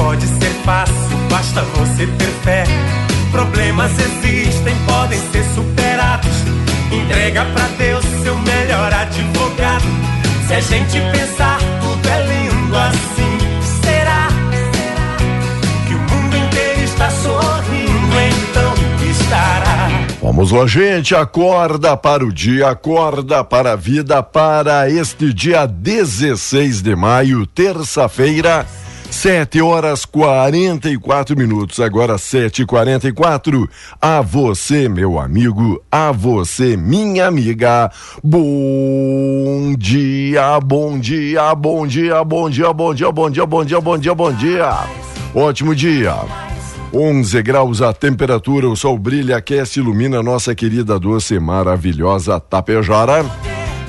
pode ser fácil, basta você ter fé. Problemas existem, podem ser superados. Entrega pra Deus seu melhor advogado. Se a gente pensar, tudo é lindo assim. Será que o mundo inteiro está sorrindo? Então estará. Vamos lá, gente. Acorda para o dia, acorda para a vida, para este dia 16 de maio, terça-feira. Sete horas 44 minutos, agora sete quarenta e quatro. A você, meu amigo, a você, minha amiga. Bom dia, bom dia, bom dia, bom dia, bom dia, bom dia, bom dia, bom dia, bom dia. Ótimo dia. 11 graus a temperatura, o sol brilha, aquece, ilumina nossa querida doce maravilhosa Tapejara.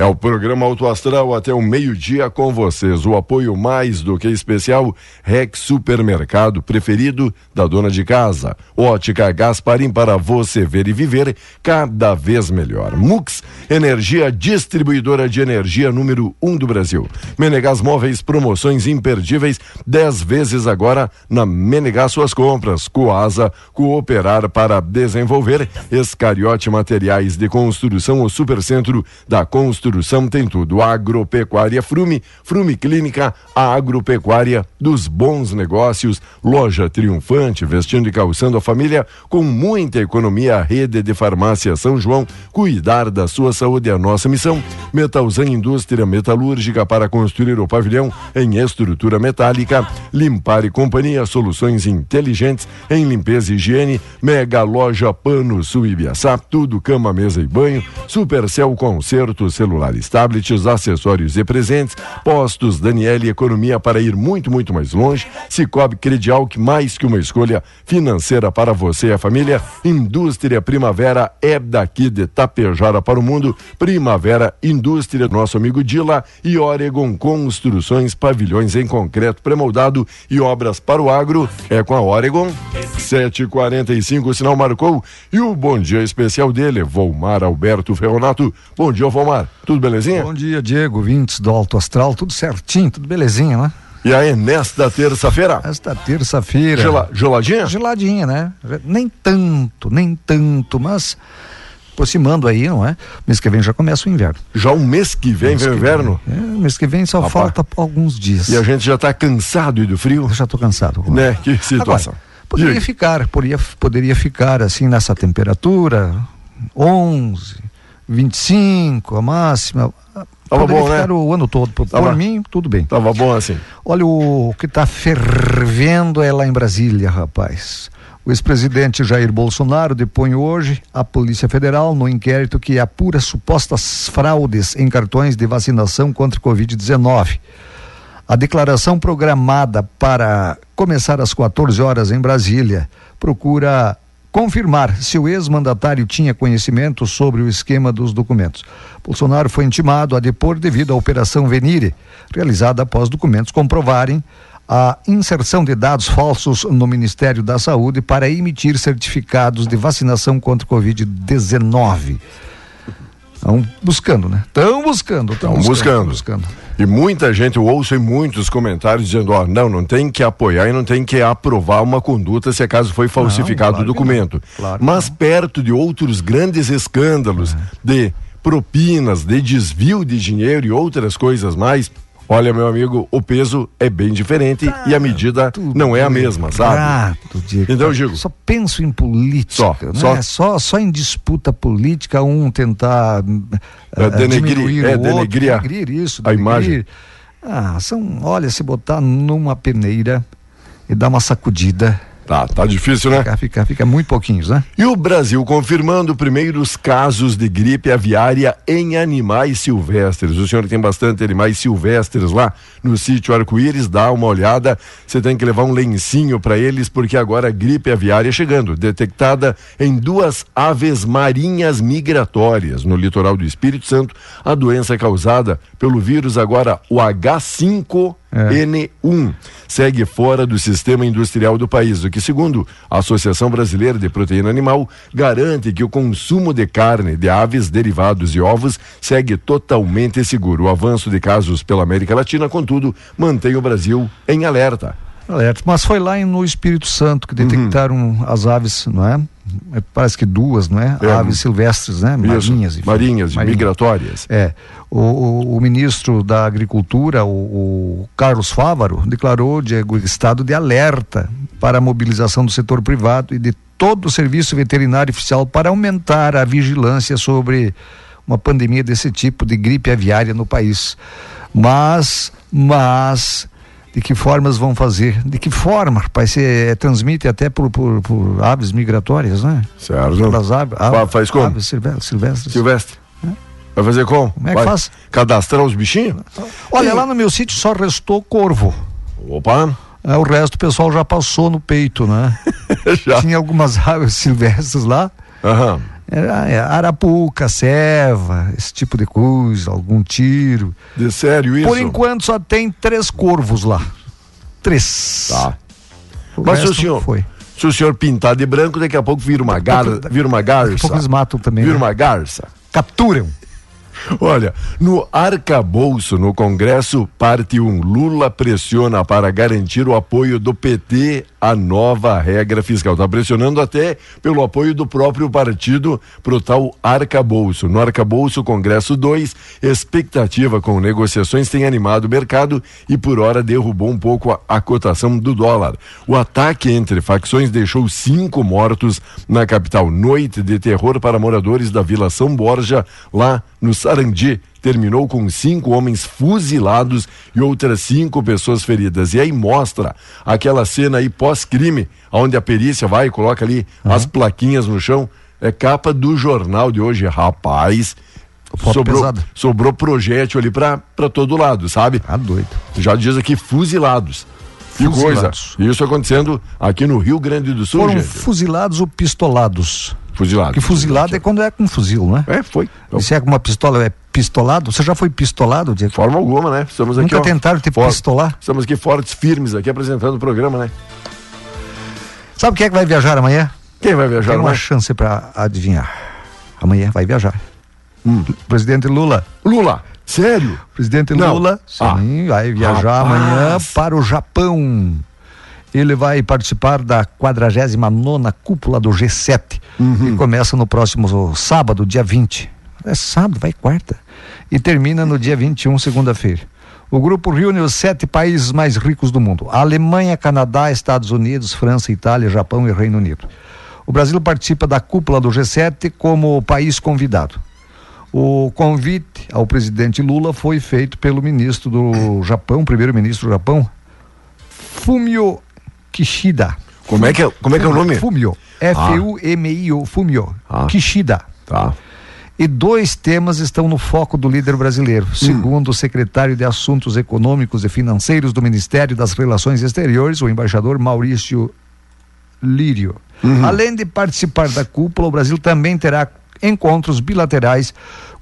É o programa Auto Astral até o meio-dia com vocês. O apoio mais do que especial Rex Supermercado preferido da dona de casa. Ótica Gasparim para você ver e viver cada vez melhor. Mux, energia distribuidora de energia número um do Brasil. Menegas Móveis, promoções imperdíveis, 10 vezes agora na Menegas suas compras. Coasa, cooperar para desenvolver. Escariote Materiais de Construção, o Supercentro da Construção tem tudo. Agropecuária Frume, Frume Clínica, a agropecuária dos bons negócios, loja triunfante, vestindo e calçando a família com muita economia, rede de farmácia São João, cuidar da sua saúde é a nossa missão. Metalzan Indústria Metalúrgica para construir o pavilhão em estrutura metálica, limpar e companhia, soluções inteligentes em limpeza e higiene, mega loja Pano Sul Ibiaçá, tudo cama, mesa e banho, Supercel Concerto Celular celulares, tablets, acessórios e presentes, postos Daniele Economia para ir muito, muito mais longe, Cicobi Credial, que mais que uma escolha financeira para você e a família, Indústria Primavera é daqui de Tapejara para o mundo, Primavera Indústria, nosso amigo Dila e Oregon Construções, pavilhões em concreto pré-moldado e obras para o agro, é com a Oregon, 7h45 o sinal marcou. E o bom dia especial dele, Volmar Alberto Ferronato. Bom dia, Volmar. Tudo belezinha? Bom dia, Diego, vintes do Alto Astral, tudo certinho, tudo belezinha, né? E aí, nesta terça-feira? Esta terça-feira. Gela, geladinha? Geladinha, né? Nem tanto, nem tanto, mas aproximando aí, não é? Mês que vem já começa o inverno. Já o mês que vem vem o inverno? Vem. É, mês que vem só Rapaz. falta alguns dias. E a gente já está cansado do frio? Eu já estou cansado. Né? Que situação. Agora, poderia ficar, poderia, poderia ficar assim nessa temperatura, 11, 25, a máxima. Tava Poderia bom, né? o ano todo. Por, Tava- por mim, tudo bem. Tava bom assim. Olha, o que está fervendo é lá em Brasília, rapaz. O ex-presidente Jair Bolsonaro depõe hoje a Polícia Federal no inquérito que apura supostas fraudes em cartões de vacinação contra o Covid-19. A declaração programada para começar às 14 horas em Brasília procura confirmar se o ex-mandatário tinha conhecimento sobre o esquema dos documentos. Bolsonaro foi intimado a depor devido à Operação Venire, realizada após documentos comprovarem a inserção de dados falsos no Ministério da Saúde para emitir certificados de vacinação contra o Covid-19. Estão buscando, né? Estão buscando, estão Tão buscando. buscando. buscando. E muita gente, eu ouço em muitos comentários dizendo, ó, não, não tem que apoiar e não tem que aprovar uma conduta se acaso foi falsificado claro o documento. não. Claro Mas perto de outros grandes escândalos de propinas, de desvio de dinheiro e outras coisas mais, olha, meu amigo, o peso é bem diferente e a medida não é a mesma, sabe? Prato, Diego. Então, Diego. Só penso em política, Só, né? só. Só, só, em disputa política, um tentar É, eh, denegrir- diminuir é, o outro, denegrir a- denegrir isso, a imagem. Ah, são, olha, se botar numa peneira e dar uma sacudida, Tá, tá difícil, né? fica, fica, fica muito pouquinhos, né? E o Brasil confirmando primeiros casos de gripe aviária em animais silvestres. O senhor tem bastante animais silvestres lá no sítio Arco-Íris, dá uma olhada. Você tem que levar um lencinho para eles, porque agora a gripe aviária chegando, detectada em duas aves marinhas migratórias no litoral do Espírito Santo. A doença é causada pelo vírus agora o H5 N1 segue fora do sistema industrial do país, o que, segundo a Associação Brasileira de Proteína Animal, garante que o consumo de carne de aves, derivados e ovos segue totalmente seguro. O avanço de casos pela América Latina, contudo, mantém o Brasil em alerta. Alerta. Mas foi lá no Espírito Santo que detectaram as aves, não é? É, Parece que duas, não é? É. Aves silvestres, né? Marinhas. enfim. marinhas, Marinhas. migratórias. É. O, o- o ministro da Agricultura, o, o Carlos Fávaro, declarou Diego, estado de alerta para a mobilização do setor privado e de todo o serviço veterinário oficial para aumentar a vigilância sobre uma pandemia desse tipo de gripe aviária no país. Mas, mas, de que formas vão fazer? De que forma, rapaz? Você transmite até por, por, por aves migratórias, né? Certo? Pelas aves, Fa- faz como? aves silve- silvestres. Silvestre. Vai fazer como? Como é que Vai faz? Cadastrar os bichinhos? Olha, Sim. lá no meu sítio só restou corvo. Opa! É, o resto o pessoal já passou no peito, né? Já. Tinha algumas aves silvestres lá. Aham. É, arapuca, ceva, esse tipo de coisa, algum tiro. De sério isso? Por enquanto só tem três corvos lá. Três. Tá. O Mas se o senhor, Foi. se o senhor pintar de branco, daqui a pouco vira uma, gar, vira uma Daqui a garça. pouco eles matam também. Vira né? uma garça. Capturam. Olha, no arcabouço no Congresso, parte 1, Lula pressiona para garantir o apoio do PT à nova regra fiscal. Está pressionando até pelo apoio do próprio partido para o tal arcabouço. No arcabouço, Congresso 2, expectativa com negociações tem animado o mercado e por hora derrubou um pouco a, a cotação do dólar. O ataque entre facções deixou cinco mortos na capital. Noite de terror para moradores da Vila São Borja, lá no Sarandi. Terminou com cinco homens fuzilados e outras cinco pessoas feridas. E aí mostra aquela cena aí pós-crime, onde a perícia vai e coloca ali as plaquinhas no chão. É capa do jornal de hoje. Rapaz, sobrou, sobrou projétil ali pra, pra todo lado, sabe? Tá doido. Já diz aqui fuzilados. Que coisa. Fuzilados. Isso acontecendo aqui no Rio Grande do Sul, Foram gente. fuzilados ou pistolados? Fuzilados. Porque fuzilado é quando é com fuzil, né? É, foi. Então, E se é com uma pistola, é pistolado? Você já foi pistolado, Diego? de forma alguma, né? Estamos aqui, Nunca ó, tentaram te for- pistolar? Estamos aqui fortes, firmes, aqui apresentando o programa, né? Sabe quem é que vai viajar amanhã? Quem vai viajar, Tem uma né? chance para adivinhar. Amanhã vai viajar. Hum. Presidente Lula. Lula, sério? Presidente Não. Lula, sim, vai viajar Rapaz. amanhã para o Japão. Ele vai participar da 49 cúpula do G7, Uhum. que começa no próximo sábado, dia 20. É sábado, vai quarta. E termina no dia 21, segunda-feira. O grupo reúne os sete países mais ricos do mundo: Alemanha, Canadá, Estados Unidos, França, Itália, Japão e Reino Unido. O Brasil participa da cúpula do G7 como país convidado. O convite ao presidente Lula foi feito pelo ministro do Japão, primeiro-ministro do Japão, Fumio Kishida. Como é que é, como é, que é o nome? Fumio. F-U-M-I-O. Fumio. Ah. Kishida. Tá. E dois temas estão no foco do líder brasileiro, segundo o secretário de Assuntos Econômicos e Financeiros do Ministério das Relações Exteriores, o embaixador Maurício Lírio. Além de participar da cúpula, o Brasil também terá encontros bilaterais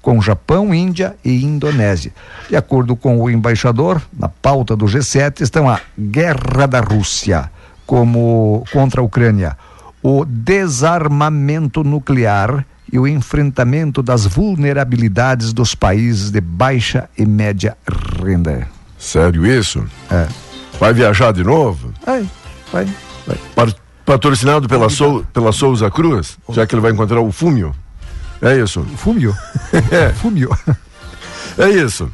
com Japão, Índia e Indonésia. De acordo com o embaixador, na pauta do G7 estão a guerra da Rússia como contra a Ucrânia, o desarmamento nuclear e o enfrentamento das vulnerabilidades dos países de baixa e média renda. Sério isso? É. Vai viajar de novo? Vai, vai, vai. Patrocinado pela, Sou, pela Souza Cruz, já que ele vai encontrar o Fúmio. É isso. Fumio. É. Fumio. É isso.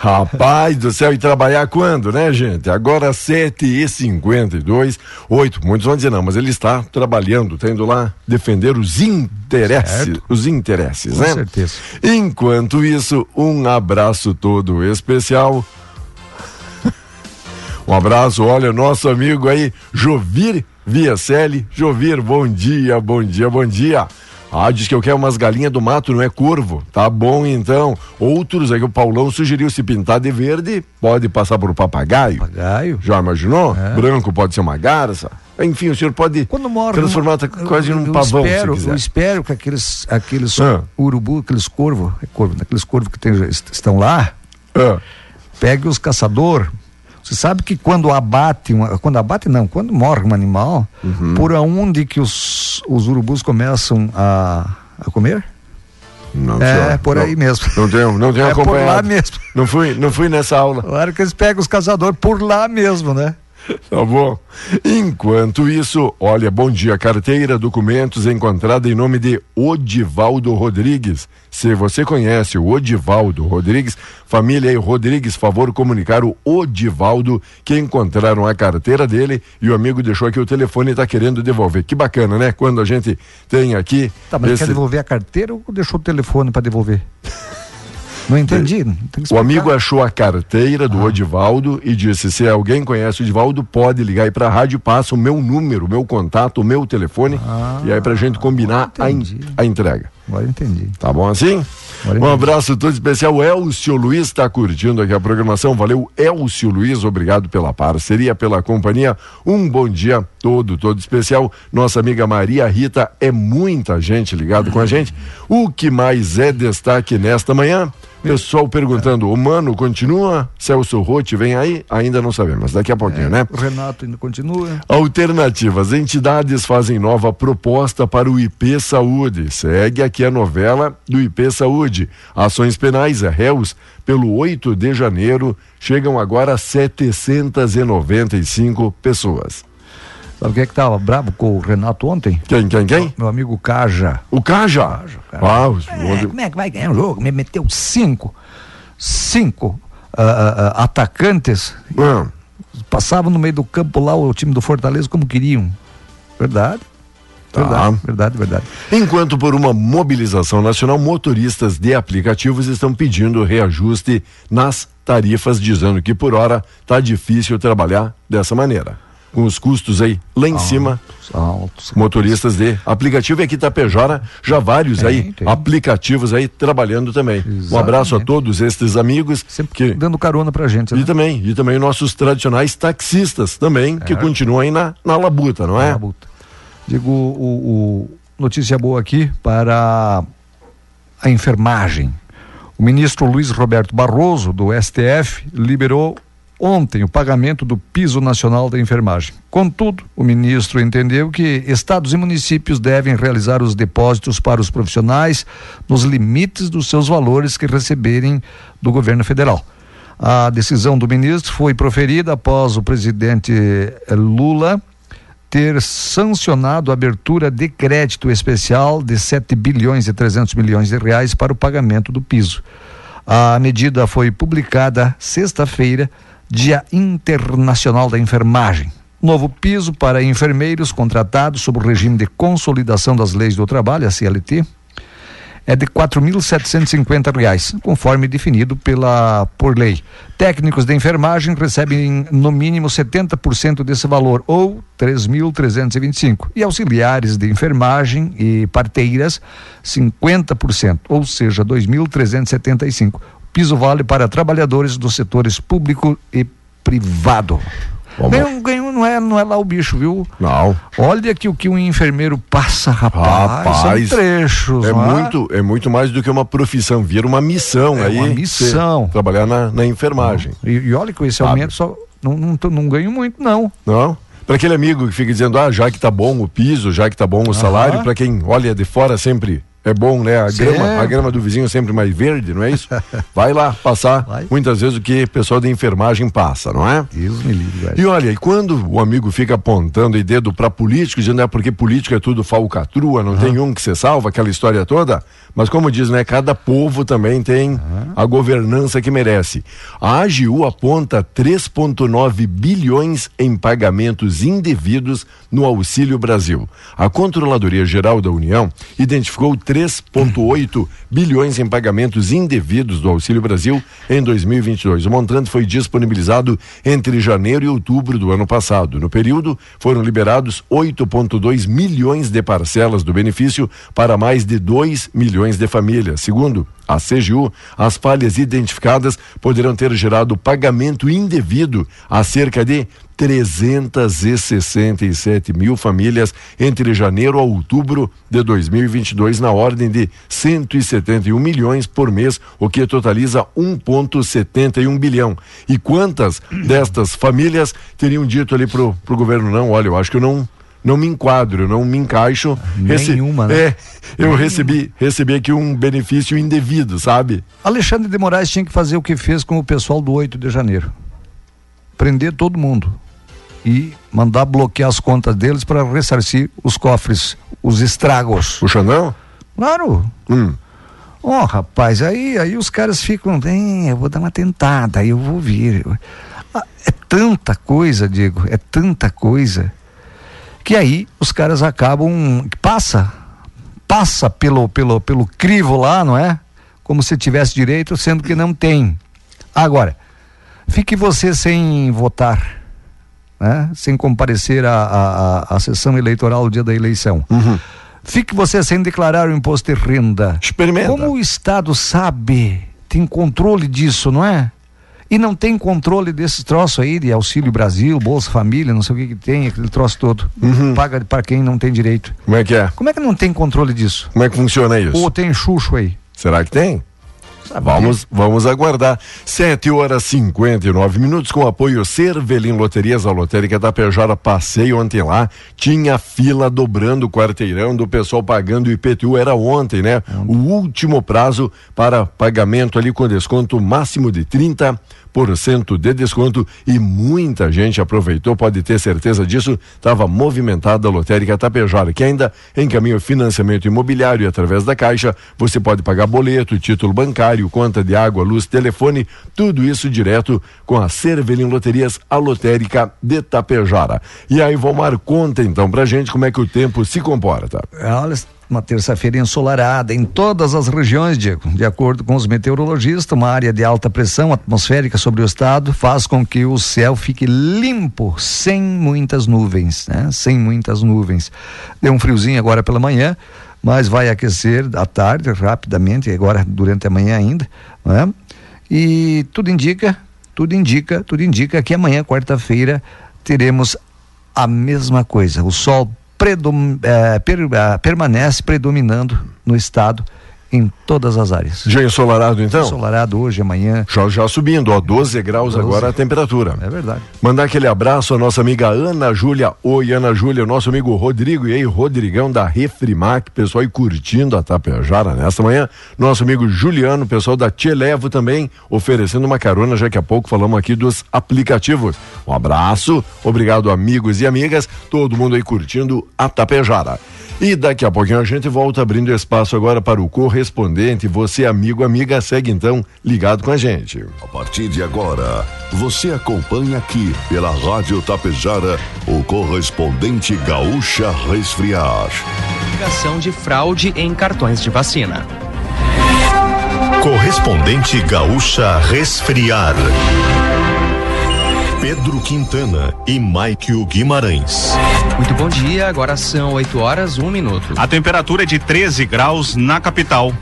Rapaz do céu, e trabalhar quando, né, gente? Agora 7h52, 8. Muitos vão dizer não, mas ele está trabalhando, está indo lá defender os interesses. Certo. Os interesses, Com né? certeza. Enquanto isso, um abraço todo especial. Um abraço, olha, nosso amigo aí, Jovir Viacelli. Jovir, bom dia, bom dia, bom dia. Ah, diz que eu quero umas galinhas do mato, não é corvo. Tá bom, então. Outros aí, o Paulão sugeriu se pintar de verde, pode passar por papagaio. Papagaio. Já imaginou? É. Branco pode ser uma garça. Enfim, o senhor pode Quando morre. transformar quase num pavão, espero, Eu espero que aqueles, aqueles Ah. urubu, aqueles corvos, é corvo, né? aqueles corvos que tem- est- estão lá, Ah, pegue os caçador. Você sabe que quando abate, uma, quando abate não, quando morre um animal, Uhum. por onde que os, os urubus começam a, a comer? não, é, senhor. por Não- aí mesmo. Não tenho, não tenho É por acompanhado. lá mesmo. Não fui, não fui nessa aula. Claro que eles pegam os caçadores por lá mesmo, né? Tá bom. Enquanto isso, olha, bom dia, carteira, documentos encontrada em nome de Odivaldo Rodrigues. Se você conhece o Odivaldo Rodrigues, família aí Rodrigues, favor comunicar o Odivaldo que encontraram a carteira dele e o amigo deixou aqui o telefone e tá querendo devolver. Que bacana, né? Quando a gente tem aqui Tá, mas esse- quer devolver a carteira ou deixou o telefone para devolver? Não entendi. O amigo achou a carteira do Odivaldo e disse: se alguém conhece o Odivaldo, pode ligar aí pra rádio, passa o meu número, o meu contato, o meu telefone, e aí pra gente combinar a, en- a entrega. Agora entendi. Tá bom assim? Agora Um entendi. abraço todo especial. Elcio Luiz está curtindo aqui a programação. Valeu, Elcio Luiz. Obrigado pela parceria, pela companhia. Um bom dia todo, todo especial. Nossa amiga Maria Rita, é muita gente ligado com a gente. O que mais é destaque nesta manhã? Pessoal perguntando, o Mano continua? Celso Rotti vem aí? Ainda não sabemos, daqui a pouquinho, né? O Renato ainda continua. Alternativas. Entidades fazem nova proposta para o IP Saúde. Segue aqui a novela do IP Saúde. Ações penais a réus pelo 8 de janeiro chegam agora a 795 pessoas. Sabe quem é que tava bravo com o Renato ontem? Quem, quem, quem? Meu amigo Caja. O Caja. Caja. Ah, os- É, como é que vai ganhar o jogo? Me meteu cinco. Cinco ah, ah, atacantes. Passavam no meio do campo lá o time do Fortaleza como queriam. Verdade. Tá. Verdade, verdade, verdade. Enquanto por uma mobilização nacional, motoristas de aplicativos estão pedindo reajuste nas tarifas, dizendo que por hora tá difícil trabalhar dessa maneira. Com os custos aí lá em cima, Altos. motoristas de aplicativo e aqui Tapejara, já vários Tem, aí, tem. aplicativos aí trabalhando também. Um Exatamente. abraço a todos estes amigos Sempre que dando carona pra gente, né? e também, e também nossos tradicionais taxistas também, que continuam aí na, na labuta, não é? Labuta. Digo, o, o- notícia boa aqui para a enfermagem. O ministro Luiz Roberto Barroso, do STF, liberou ontem o pagamento do piso nacional da enfermagem. Contudo, o ministro entendeu que estados e municípios devem realizar os depósitos para os profissionais nos limites dos seus valores que receberem do governo federal. A decisão do ministro foi proferida após o presidente eh, Lula ter sancionado a abertura de crédito especial de 7 bilhões e 300 milhões de reais para o pagamento do piso. A medida foi publicada sexta-feira, Dia Internacional da Enfermagem. Novo piso para enfermeiros contratados sob o regime de consolidação das leis do trabalho, a CLT, é de R$ 4.750, conforme definido pela por lei. Técnicos de enfermagem recebem no mínimo 70% desse valor ou 3.325 e auxiliares de enfermagem e parteiras 50%, ou seja, 2.375. Piso vale para trabalhadores dos setores público e privado. Ganho, ganho não é, não é lá o bicho, viu? Não. Olha que o que um enfermeiro passa, rapaz, Rapaz, são trechos. É não muito, é muito mais do que uma profissão, vira uma missão É aí. uma missão. Trabalhar na, na enfermagem. E, e olha que com esse aumento só não, não, não ganho muito, não. Não? Para aquele amigo que fica dizendo, ah, já que tá bom o piso, já que tá bom o salário, para quem olha de fora sempre é bom, né? A grama, a grama do vizinho sempre mais verde, não é isso? Vai lá passar Vai. muitas vezes o que o pessoal da enfermagem passa, não é? Deus me livre. E olha, e quando o amigo fica apontando aí dedo para político, dizendo é porque político é tudo falcatrua, não tem um que se salva, aquela história toda, mas como diz, né, cada povo também tem a governança que merece. A AGU aponta 3.9 bilhões em pagamentos indevidos no Auxílio Brasil. A Controladoria Geral da União identificou 3.8 bilhões em pagamentos indevidos do Auxílio Brasil em 2022. O montante foi disponibilizado entre janeiro e outubro do ano passado. No período, foram liberados 8,2 milhões de parcelas do benefício para mais de 2 milhões de famílias. Segundo a CGU, as falhas identificadas poderão ter gerado pagamento indevido a cerca de 367 mil famílias entre janeiro a outubro de 2022, na ordem de 171 milhões por mês, o que totaliza 1,71 bilhão. E quantas destas famílias teriam dito ali pro, pro governo: não, olha, eu acho que eu não. Não me enquadro, eu não me encaixo. Nenhuma, né? É, eu recebi, recebi aqui um benefício indevido, sabe? Alexandre de Moraes tinha que fazer o que fez com o pessoal do 8 de janeiro. Prender todo mundo e mandar bloquear as contas deles para ressarcir os cofres, os estragos. O Xandão? Claro. Hum. Ó, rapaz, aí, aí os caras ficam, "Tem, eu vou dar uma tentada, aí eu vou vir. Ah, É tanta coisa, Diego, é tanta coisa, que aí os caras acabam, passa, passa pelo, pelo, pelo crivo lá, não é? Como se tivesse direito, sendo que não tem. Agora, fique você sem votar, né? Sem comparecer à, sessão eleitoral no dia da eleição. Fique você sem declarar o imposto de renda. Experimenta. Como o Estado sabe, tem controle disso, não é? E não tem controle desses troços aí de Auxílio Brasil, Bolsa Família, não sei o que que tem, aquele troço todo. Paga para quem não tem direito. Como é que é? Como é que não tem controle disso? Como é que funciona isso? Ou tem chucho aí? Será que tem? Sabe Vamos, vamos aguardar. 7 horas 59 minutos com apoio Cervelim Loterias, a lotérica da Pejara. Passei ontem lá, tinha fila dobrando o quarteirão do pessoal pagando o IPTU. Era ontem, né? O último prazo para pagamento ali com desconto máximo de 30% de desconto e muita gente aproveitou, pode ter certeza disso. Estava movimentada a lotérica Tapejara, que ainda encaminha financiamento imobiliário e através da Caixa você pode pagar boleto, título bancário, conta de água, luz, telefone, tudo isso direto com a Cervelim Loterias, a lotérica de Tapejara. E aí, Valmar, conta então pra gente como é que o tempo se comporta. Olha, uma terça-feira ensolarada em todas as regiões, Diego. De acordo com os meteorologistas, uma área de alta pressão atmosférica sobre o estado faz com que o céu fique limpo, sem muitas nuvens, né? Sem muitas nuvens. Deu um friozinho agora pela manhã, mas vai aquecer à tarde rapidamente, agora durante a manhã ainda, né? E tudo indica, tudo indica, tudo indica que amanhã, quarta-feira, teremos a mesma coisa. O sol predom, eh, per- ah, permanece predominando no estado em todas as áreas. Já ensolarado então? Ensolarado hoje, amanhã. Já, já subindo, ó, 12 graus 12. agora a temperatura. É verdade. Mandar aquele abraço à nossa amiga Ana Júlia. Oi, Ana Júlia, nosso amigo Rodrigo e aí, Rodrigão da Refrimac, pessoal aí curtindo a Tapejara nesta manhã. Nosso amigo Juliano, pessoal da Televo também, oferecendo uma carona, já que a pouco falamos aqui dos aplicativos. Um abraço, obrigado amigos e amigas, todo mundo aí curtindo a Tapejara. E daqui a pouquinho a gente volta abrindo espaço agora para o correspondente. Você, amigo, amiga, segue então ligado com a gente. A partir de agora, você acompanha aqui pela Rádio Tapejara o correspondente Gaúcha Resfriar. Investigação de fraude em cartões de vacina. Correspondente Gaúcha Resfriar. Pedro Quintana e Maikio Guimarães. Muito bom dia, agora são 8 horas, 1 minuto. A temperatura é de 13 graus na capital.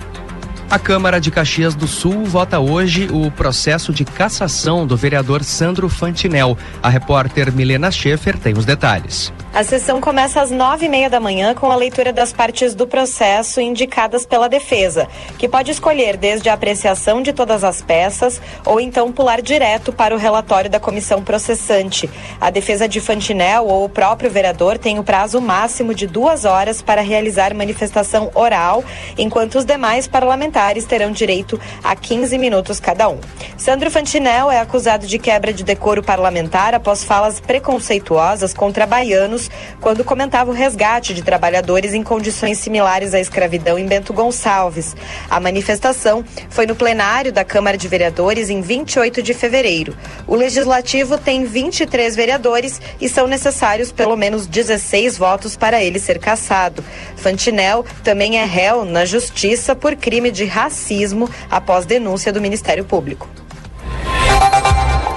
A Câmara de Caxias do Sul vota hoje o processo de cassação do vereador Sandro Fantinel. A repórter Milena Schaefer tem os detalhes. A sessão começa às nove e meia da manhã com a leitura das partes do processo indicadas pela defesa, que pode escolher desde a apreciação de todas as peças ou então pular direto para o relatório da comissão processante. A defesa de Fantinel ou o próprio vereador tem o prazo máximo de duas horas para realizar manifestação oral, enquanto os demais parlamentares terão direito a 15 minutos cada um. Sandro Fantinel é acusado de quebra de decoro parlamentar após falas preconceituosas contra baianos quando comentava o resgate de trabalhadores em condições similares à escravidão em Bento Gonçalves. A manifestação foi no plenário da Câmara de Vereadores em 28 de fevereiro. O legislativo tem 23 vereadores e são necessários pelo menos 16 votos para ele ser cassado. Fantinel também é réu na justiça por crime de racismo após denúncia do Ministério Público.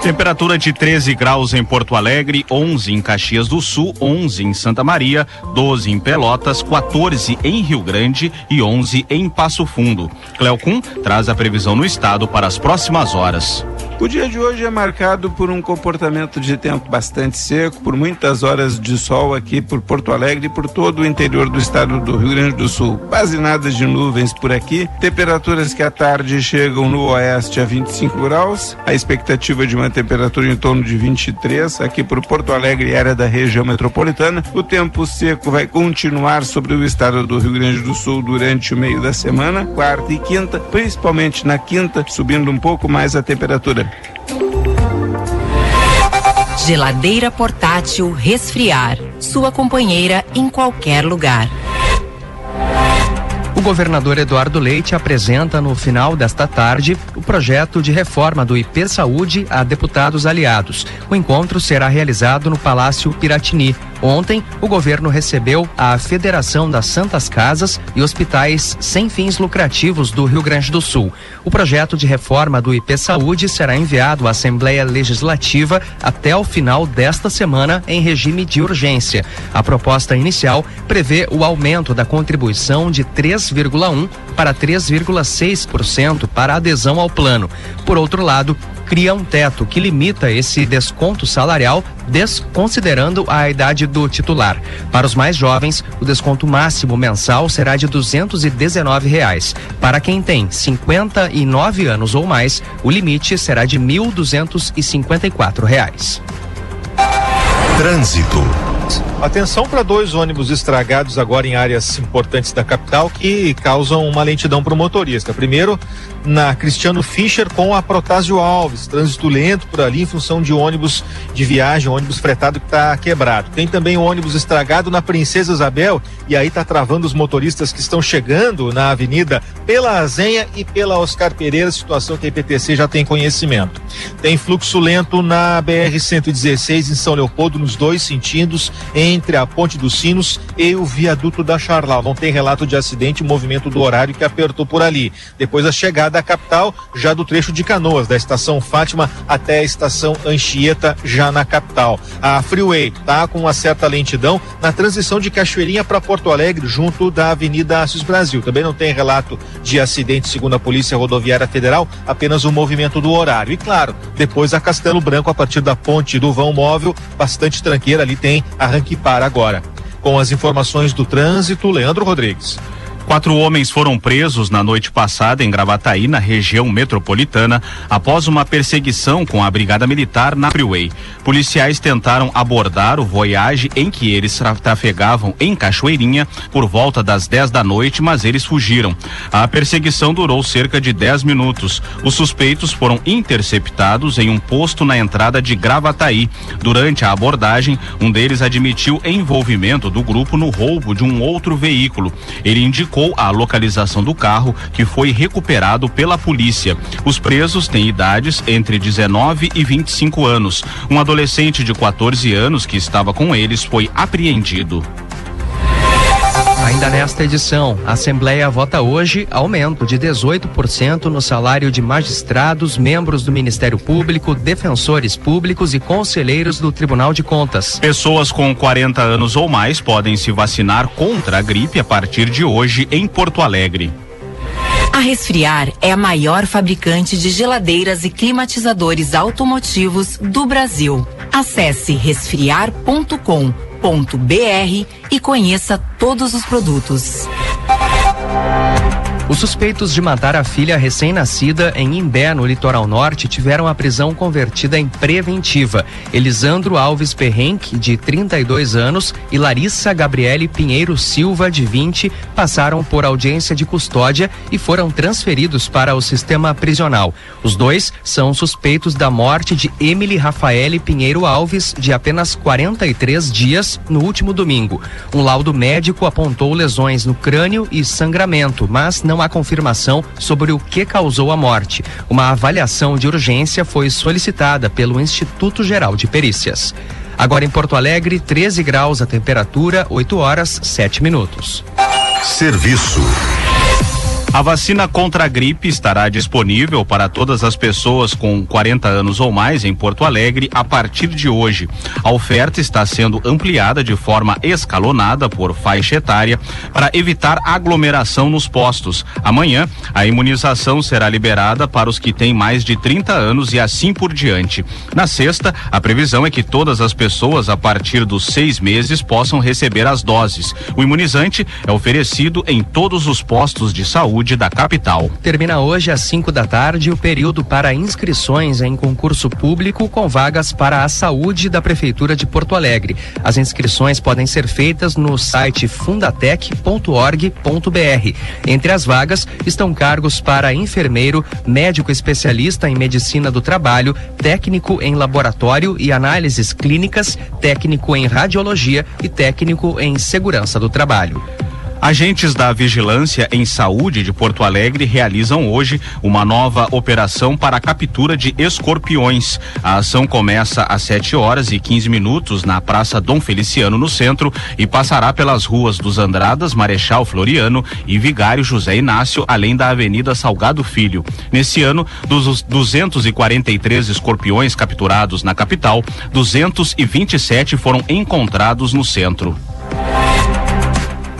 Temperatura de 13 graus em Porto Alegre, 11 em Caxias do Sul, 11 em Santa Maria, 12 em Pelotas, 14 em Rio Grande e 11 em Passo Fundo. Cleocum traz a previsão no estado para as próximas horas. O dia de hoje é marcado por um comportamento de tempo bastante seco, por muitas horas de sol aqui por Porto Alegre e por todo o interior do estado do Rio Grande do Sul. Quase nada de nuvens por aqui, temperaturas que à tarde chegam no oeste a 25 graus, a expectativa de uma temperatura em torno de 23 aqui por Porto Alegre e área da região metropolitana. O tempo seco vai continuar sobre o estado do Rio Grande do Sul durante o meio da semana, quarta e quinta, principalmente na quinta, subindo um pouco mais a temperatura. Geladeira portátil Resfriar. Sua companheira em qualquer lugar. O governador Eduardo Leite apresenta no final desta tarde o projeto de reforma do IP Saúde a deputados aliados. O encontro será realizado no Palácio Piratini. Ontem, o governo recebeu a Federação das Santas Casas e Hospitais Sem Fins Lucrativos do Rio Grande do Sul. O projeto de reforma do IP Saúde será enviado à Assembleia Legislativa até o final desta semana em regime de urgência. A proposta inicial prevê o aumento da contribuição de 3,1 para 3,6% para adesão ao plano. Por outro lado, cria um teto que limita esse desconto salarial, desconsiderando a idade do titular. Para os mais jovens, o desconto máximo mensal será de 219 reais. Para quem tem 59 anos ou mais, o limite será de 1.254 reais. Trânsito. Atenção para dois ônibus estragados agora em áreas importantes da capital que causam uma lentidão para o motorista. Primeiro, na Cristiano Fischer com a Protásio Alves, trânsito lento por ali em função de ônibus de viagem, ônibus fretado que está quebrado. Tem também o ônibus estragado na Princesa Isabel e aí está travando os motoristas que estão chegando na avenida pela Azenha e pela Oscar Pereira, situação que a IPTC já tem conhecimento. Tem fluxo lento na BR 116 em São Leopoldo nos dois sentidos entre a Ponte dos Sinos e o viaduto da Charlau. Não tem relato de acidente, movimento do horário que apertou por ali. Depois a chegada à capital, já do trecho de Canoas, da estação Fátima até a estação Anchieta, já na capital. A Freeway tá com uma certa lentidão na transição de Cachoeirinha para Porto Alegre, junto da Avenida Assis Brasil. Também não tem relato de acidente, segundo a Polícia Rodoviária Federal, apenas o movimento do horário. E claro, depois a Castelo Branco, a partir da ponte do vão móvel, bastante tranqueira, ali tem arranque para agora. Com as informações do trânsito, Leandro Rodrigues. Quatro homens foram presos na noite passada em Gravataí, na região metropolitana, após uma perseguição com a Brigada Militar na Freeway. Policiais tentaram abordar o Voyage em que eles trafegavam em Cachoeirinha por volta das 10 da noite, mas eles fugiram. A perseguição durou cerca de 10 minutos. Os suspeitos foram interceptados em um posto na entrada de Gravataí. Durante a abordagem, um deles admitiu envolvimento do grupo no roubo de um outro veículo. Ele indicou a localização do carro, que foi recuperado pela polícia. Os presos têm idades entre 19 e 25 anos. Um adolescente de 14 anos que estava com eles foi apreendido. Ainda nesta edição, a Assembleia vota hoje aumento de 18% no salário de magistrados, membros do Ministério Público, defensores públicos e conselheiros do Tribunal de Contas. Pessoas com 40 anos ou mais podem se vacinar contra a gripe a partir de hoje em Porto Alegre. A Resfriar é a maior fabricante de geladeiras e climatizadores automotivos do Brasil. Acesse resfriar.com e conheça todos os produtos. Os suspeitos de matar a filha recém-nascida em Imbé, no litoral norte, tiveram a prisão convertida em preventiva. Elisandro Alves Perrenque, de 32 anos, e Larissa Gabriele Pinheiro Silva, de 20, passaram por audiência de custódia e foram transferidos para o sistema prisional. Os dois são suspeitos da morte de Emily Rafaele Pinheiro Alves, de apenas 43 dias, no último domingo. Um laudo médico apontou lesões no crânio e sangramento, mas não há confirmação sobre o que causou a morte. Uma avaliação de urgência foi solicitada pelo Instituto Geral de Perícias. Agora em Porto Alegre, 13 graus a temperatura, 8 horas 7 minutos. Serviço. A vacina contra a gripe estará disponível para todas as pessoas com 40 anos ou mais em Porto Alegre a partir de hoje. A oferta está sendo ampliada de forma escalonada por faixa etária para evitar aglomeração nos postos. Amanhã, a imunização será liberada para os que têm mais de 30 anos e assim por diante. Na sexta, a previsão é que todas as pessoas a partir dos seis meses possam receber as doses. O imunizante é oferecido em todos os postos de saúde Saúde da capital. Termina hoje às 5 da tarde o período para inscrições em concurso público com vagas para a saúde da Prefeitura de Porto Alegre. As inscrições podem ser feitas no site fundatec.org.br. Entre as vagas estão cargos para enfermeiro, médico especialista em medicina do trabalho, técnico em laboratório e análises clínicas, técnico em radiologia e técnico em segurança do trabalho. Agentes da Vigilância em Saúde de Porto Alegre realizam hoje uma nova operação para a captura de escorpiões. A ação começa às 7 horas e 15 minutos na Praça Dom Feliciano, no centro, e passará pelas ruas dos Andradas, Marechal Floriano e Vigário José Inácio, além da Avenida Salgado Filho. Nesse ano, dos 243 escorpiões capturados na capital, 227 foram encontrados no centro.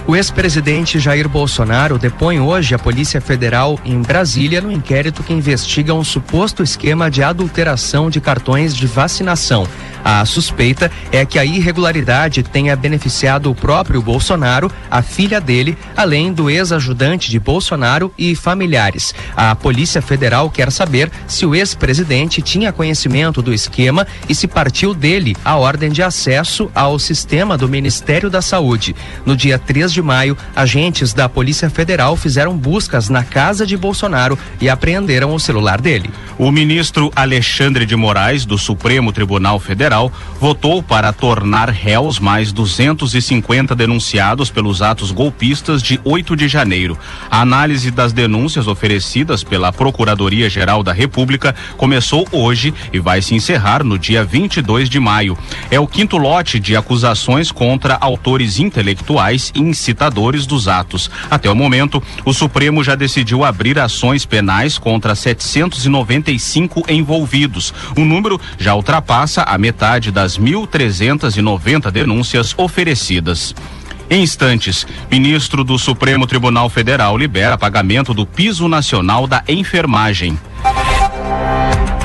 O ex-presidente Jair Bolsonaro depõe hoje a Polícia Federal em Brasília no inquérito que investiga um suposto esquema de adulteração de cartões de vacinação. A suspeita é que a irregularidade tenha beneficiado o próprio Bolsonaro, a filha dele, além do ex-ajudante de Bolsonaro e familiares. A Polícia Federal quer saber se o ex-presidente tinha conhecimento do esquema e se partiu dele a ordem de acesso ao sistema do Ministério da Saúde. No dia 3 de maio, agentes da Polícia Federal fizeram buscas na casa de Bolsonaro e apreenderam o celular dele. O ministro Alexandre de Moraes, do Supremo Tribunal Federal, Federal votou para tornar réus mais 250 denunciados pelos atos golpistas de 8 de janeiro. A análise das denúncias oferecidas pela Procuradoria-Geral da República começou hoje e vai se encerrar no dia 22 de maio. É o quinto lote de acusações contra autores intelectuais e incitadores dos atos. Até o momento, o Supremo já decidiu abrir ações penais contra 795 envolvidos. O número já ultrapassa a metade metade das 1.390 denúncias oferecidas. Em instantes, ministro do Supremo Tribunal Federal libera pagamento do piso nacional da enfermagem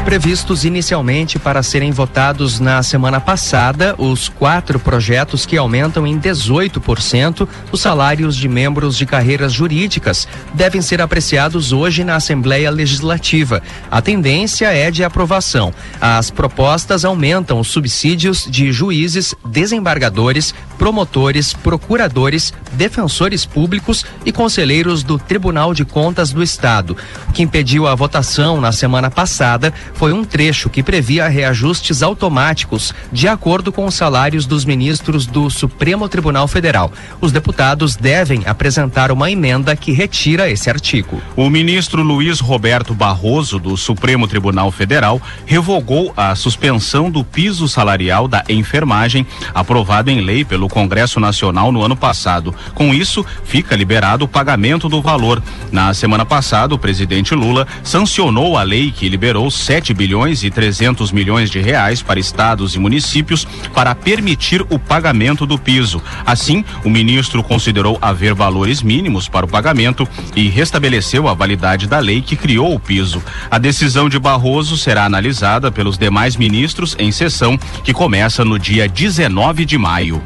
previstos inicialmente para serem votados na semana passada os quatro projetos que aumentam em 18% os salários de membros de carreiras jurídicas devem ser apreciados hoje na Assembleia Legislativa. A tendência é de aprovação. As propostas aumentam os subsídios de juízes, desembargadores, promotores, procuradores, defensores públicos e conselheiros do Tribunal de Contas do Estado. O que impediu a votação na semana passada foi um trecho que previa reajustes automáticos de acordo com os salários dos ministros do Supremo Tribunal Federal. Os deputados devem apresentar uma emenda que retira esse artigo. O ministro Luiz Roberto Barroso, do Supremo Tribunal Federal, revogou a suspensão do piso salarial da enfermagem, aprovado em lei pelo Congresso Nacional no ano passado. Com isso, fica liberado o pagamento do valor. Na semana passada, o presidente Lula sancionou a lei que liberou 7 bilhões e 300 milhões de reais para estados e municípios para permitir o pagamento do piso. Assim, o ministro considerou haver valores mínimos para o pagamento e restabeleceu a validade da lei que criou o piso. A decisão de Barroso será analisada pelos demais ministros em sessão que começa no dia 19 de maio.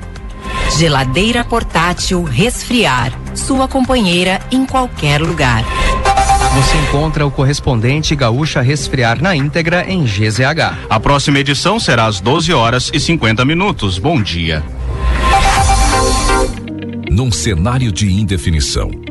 Geladeira portátil resfriar. Sua companheira em qualquer lugar. Você encontra o correspondente Gaúcha Resfriar na íntegra em GZH. A próxima edição será às 12 horas e 50 minutos. Bom dia. Num cenário de indefinição,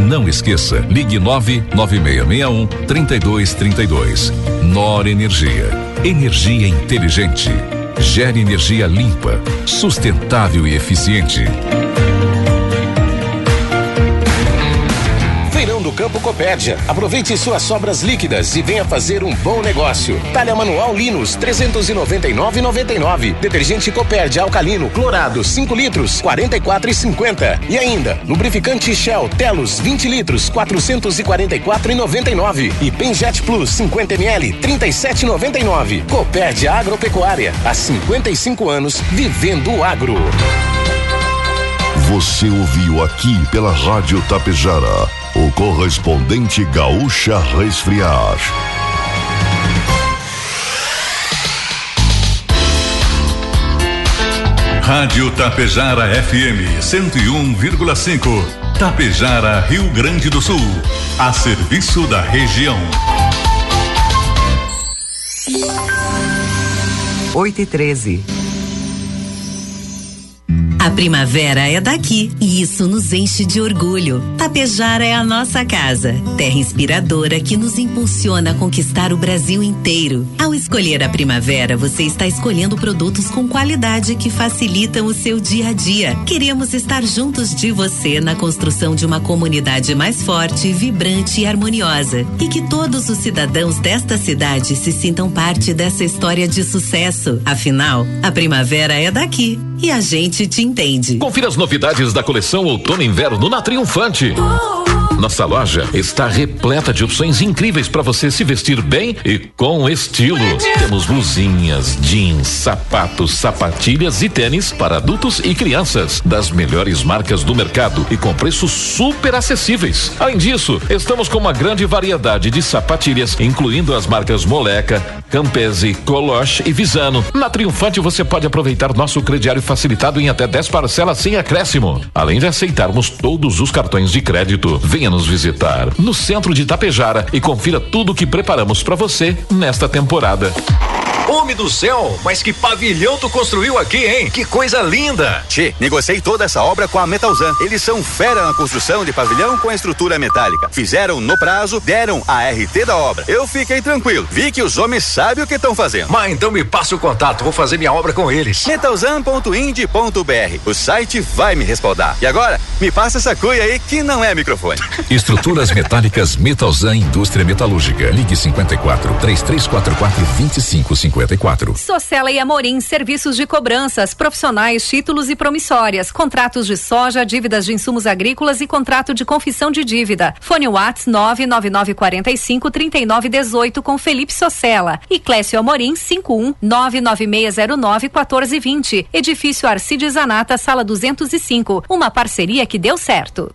não esqueça, ligue 99661 3232. Nor Energia. Energia inteligente. Gere energia limpa, sustentável e eficiente. Feirão do Campo Copérdia. Aproveite suas sobras líquidas e venha fazer um bom negócio. Talha manual Linus 399,99. Detergente Copérdia alcalino clorado 5 litros 44,50. E ainda lubrificante Shell Telos 20 litros 444,99. E Penjet Plus 50 ml 37,99. Copérdia Agropecuária há 55 anos vivendo o agro. Você ouviu aqui pela Rádio Tapejara o correspondente Gaúcha Resfriar. Rádio Tapejara FM 101,5. Tapejara, Rio Grande do Sul. A serviço da região. 8 e 13. A primavera é daqui e isso nos enche de orgulho. Tapejara é a nossa casa, terra inspiradora que nos impulsiona a conquistar o Brasil inteiro. Ao escolher a primavera, você está escolhendo produtos com qualidade que facilitam o seu dia a dia. Queremos estar juntos de você na construção de uma comunidade mais forte, vibrante e harmoniosa. E que todos os cidadãos desta cidade se sintam parte dessa história de sucesso. Afinal, a primavera é daqui e a gente te entende. Confira as novidades da coleção Outono e Inverno na Triunfante. Nossa loja está repleta de opções incríveis para você se vestir bem e com estilo. Temos blusinhas, jeans, sapatos, sapatilhas e tênis para adultos e crianças das melhores marcas do mercado e com preços super acessíveis. Além disso, estamos com uma grande variedade de sapatilhas, incluindo as marcas Moleca, Campese, Coloche e Visano. Na Triunfante você pode aproveitar nosso crediário facilitado em até 10 parcelas sem acréscimo. Além de aceitarmos todos os cartões de crédito. Venha nos visitar no centro de Tapejara e confira tudo o que preparamos para você nesta temporada. Homem do céu, mas que pavilhão tu construiu aqui, hein? Que coisa linda! Tchê, negociei toda essa obra com a Metalzan. Eles são fera na construção de pavilhão com a estrutura metálica. Fizeram no prazo, deram a RT da obra. Eu fiquei tranquilo. Vi que os homens sabem o que estão fazendo. Mas então me passa o contato, vou fazer minha obra com eles. Metalzan.ind.br. O site vai me respaldar. E agora, me passa essa cuia aí que não é microfone. Estruturas metálicas Metalzan Indústria Metalúrgica. Ligue 54 3344 2554. Socela e Amorim, serviços de cobranças, profissionais, títulos e promissórias, contratos de soja, dívidas de insumos agrícolas e contrato de confissão de dívida. Fone Whats 99945 3918 com Felipe Socela e Clécio Amorim 51 99609 1420. Edifício Arcides Zanata, sala 205. Uma parceria que deu certo.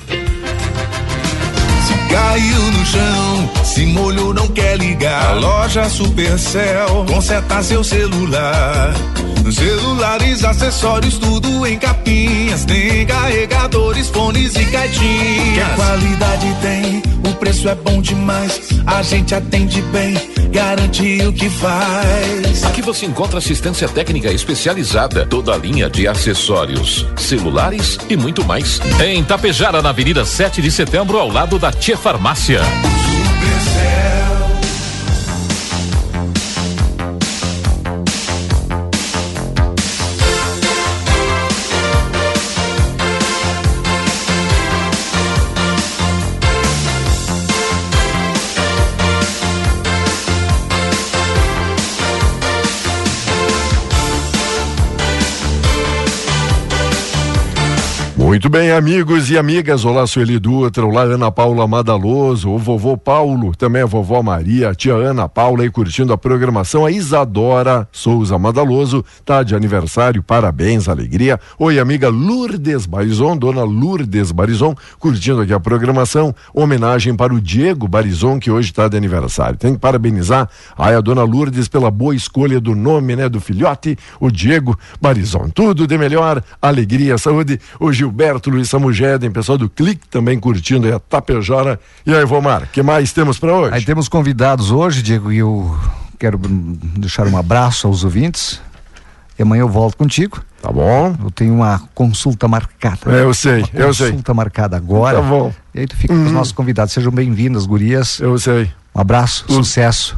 Street. Caiu no chão, se molhou, não quer ligar. Loja Supercell, conserta seu celular. Celulares, acessórios, tudo em capinhas. Tem carregadores, fones e caixinhas. Que qualidade tem, o preço é bom demais. A gente atende bem, garante o que faz. Aqui você encontra assistência técnica especializada, toda a linha de acessórios, celulares e muito mais. Em Tapejara, na Avenida 7 de Setembro, ao lado da Tia Farmácia. Muito bem, amigos e amigas. Olá, Sueli Dutra. Olá, Ana Paula Madaloso. O vovô Paulo, também a vovó Maria, a tia Ana Paula aí curtindo a programação. A Isadora Souza Madaloso tá de aniversário. Parabéns, alegria. Oi, amiga Lourdes Barizon, dona Lourdes Barizon, curtindo aqui a programação. Homenagem para o Diego Barizon, que hoje está de aniversário. Tem que parabenizar aí a dona Lourdes pela boa escolha do nome, né, do filhote, o Diego Barizon. Tudo de melhor, alegria, saúde. O Gilberto Luiz Samugeden, pessoal do Clique também curtindo aí a Tapejara. E aí, Vomar, que mais temos para hoje? Aí temos convidados hoje, Diego, e eu quero deixar um abraço aos ouvintes. E amanhã eu volto contigo. Tá bom. Eu tenho uma consulta marcada. É, eu sei, eu sei. Consulta marcada agora. Tá bom. E aí tu fica com os nossos convidados. Sejam bem-vindas, gurias. Eu sei. Um abraço, sucesso.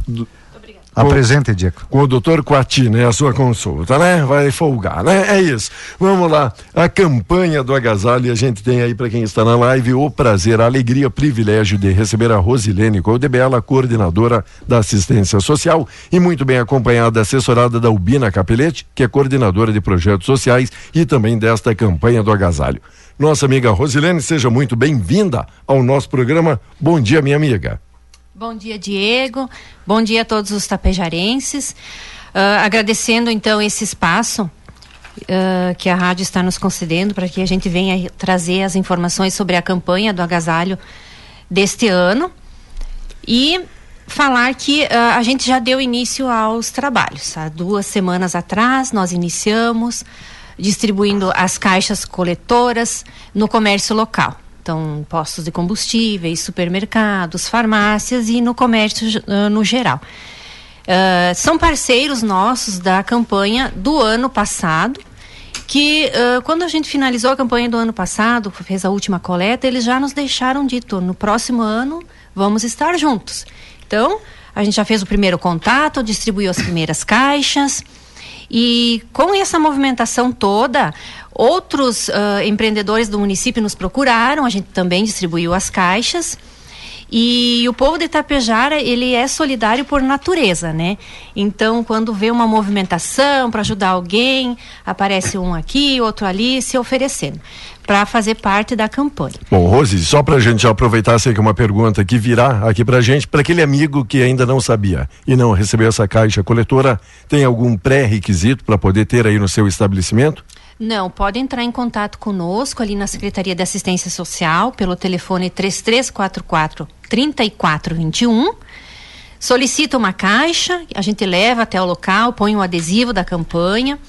Apresente, Diego. Com o doutor Quati, né? A sua consulta, né? Vai folgar, né? É isso. Vamos lá. A campanha do agasalho, a gente tem aí para quem está na live o prazer, a alegria, privilégio de receber a Rosilene Coldebella, coordenadora da assistência social e muito bem acompanhada, assessorada da Ubina Capelete, que é coordenadora de projetos sociais e também desta campanha do agasalho. Nossa amiga Rosilene, seja muito bem-vinda ao nosso programa. Bom dia, minha amiga. Bom dia, Diego. Bom dia a todos os tapejarenses. Uh, agradecendo então esse espaço uh, que a rádio está nos concedendo para que a gente venha trazer as informações sobre a campanha do agasalho deste ano e falar que uh, a gente já deu início aos trabalhos. Há duas semanas atrás nós iniciamos distribuindo as caixas coletoras no comércio local. Então, postos de combustíveis, supermercados, farmácias e no comércio uh, no geral. Uh, são parceiros nossos da campanha do ano passado, que uh, quando a gente finalizou a campanha do ano passado, fez a última coleta, eles já nos deixaram dito, no próximo ano vamos estar juntos. Então, a gente já fez o primeiro contato, distribuiu as primeiras caixas, e com essa movimentação toda, outros uh, empreendedores do município nos procuraram, a gente também distribuiu as caixas. E o povo de Itapejara, ele é solidário por natureza, né? Então, quando vê uma movimentação para ajudar alguém, aparece um aqui, outro ali, se oferecendo para fazer parte da campanha. Bom, Rose, só para a gente aproveitar, sei que é uma pergunta que virá aqui para gente, para aquele amigo que ainda não sabia e não recebeu essa caixa coletora, tem algum pré-requisito para poder ter aí no seu estabelecimento? Não, pode entrar em contato conosco ali na Secretaria de Assistência Social pelo telefone 3344 3421. Solicita uma caixa, a gente leva até o local, põe um adesivo da campanha.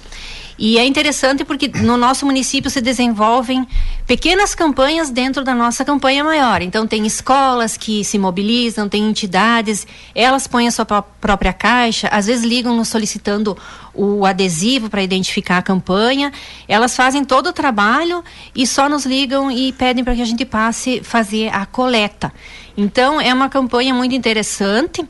E é interessante porque no nosso município se desenvolvem pequenas campanhas dentro da nossa campanha maior. Então, tem escolas que se mobilizam, tem entidades, elas põem a sua própria caixa, às vezes ligam nos solicitando o adesivo para identificar a campanha. Elas fazem todo o trabalho e só nos ligam e pedem para que a gente passe fazer a coleta. Então, é uma campanha muito interessante.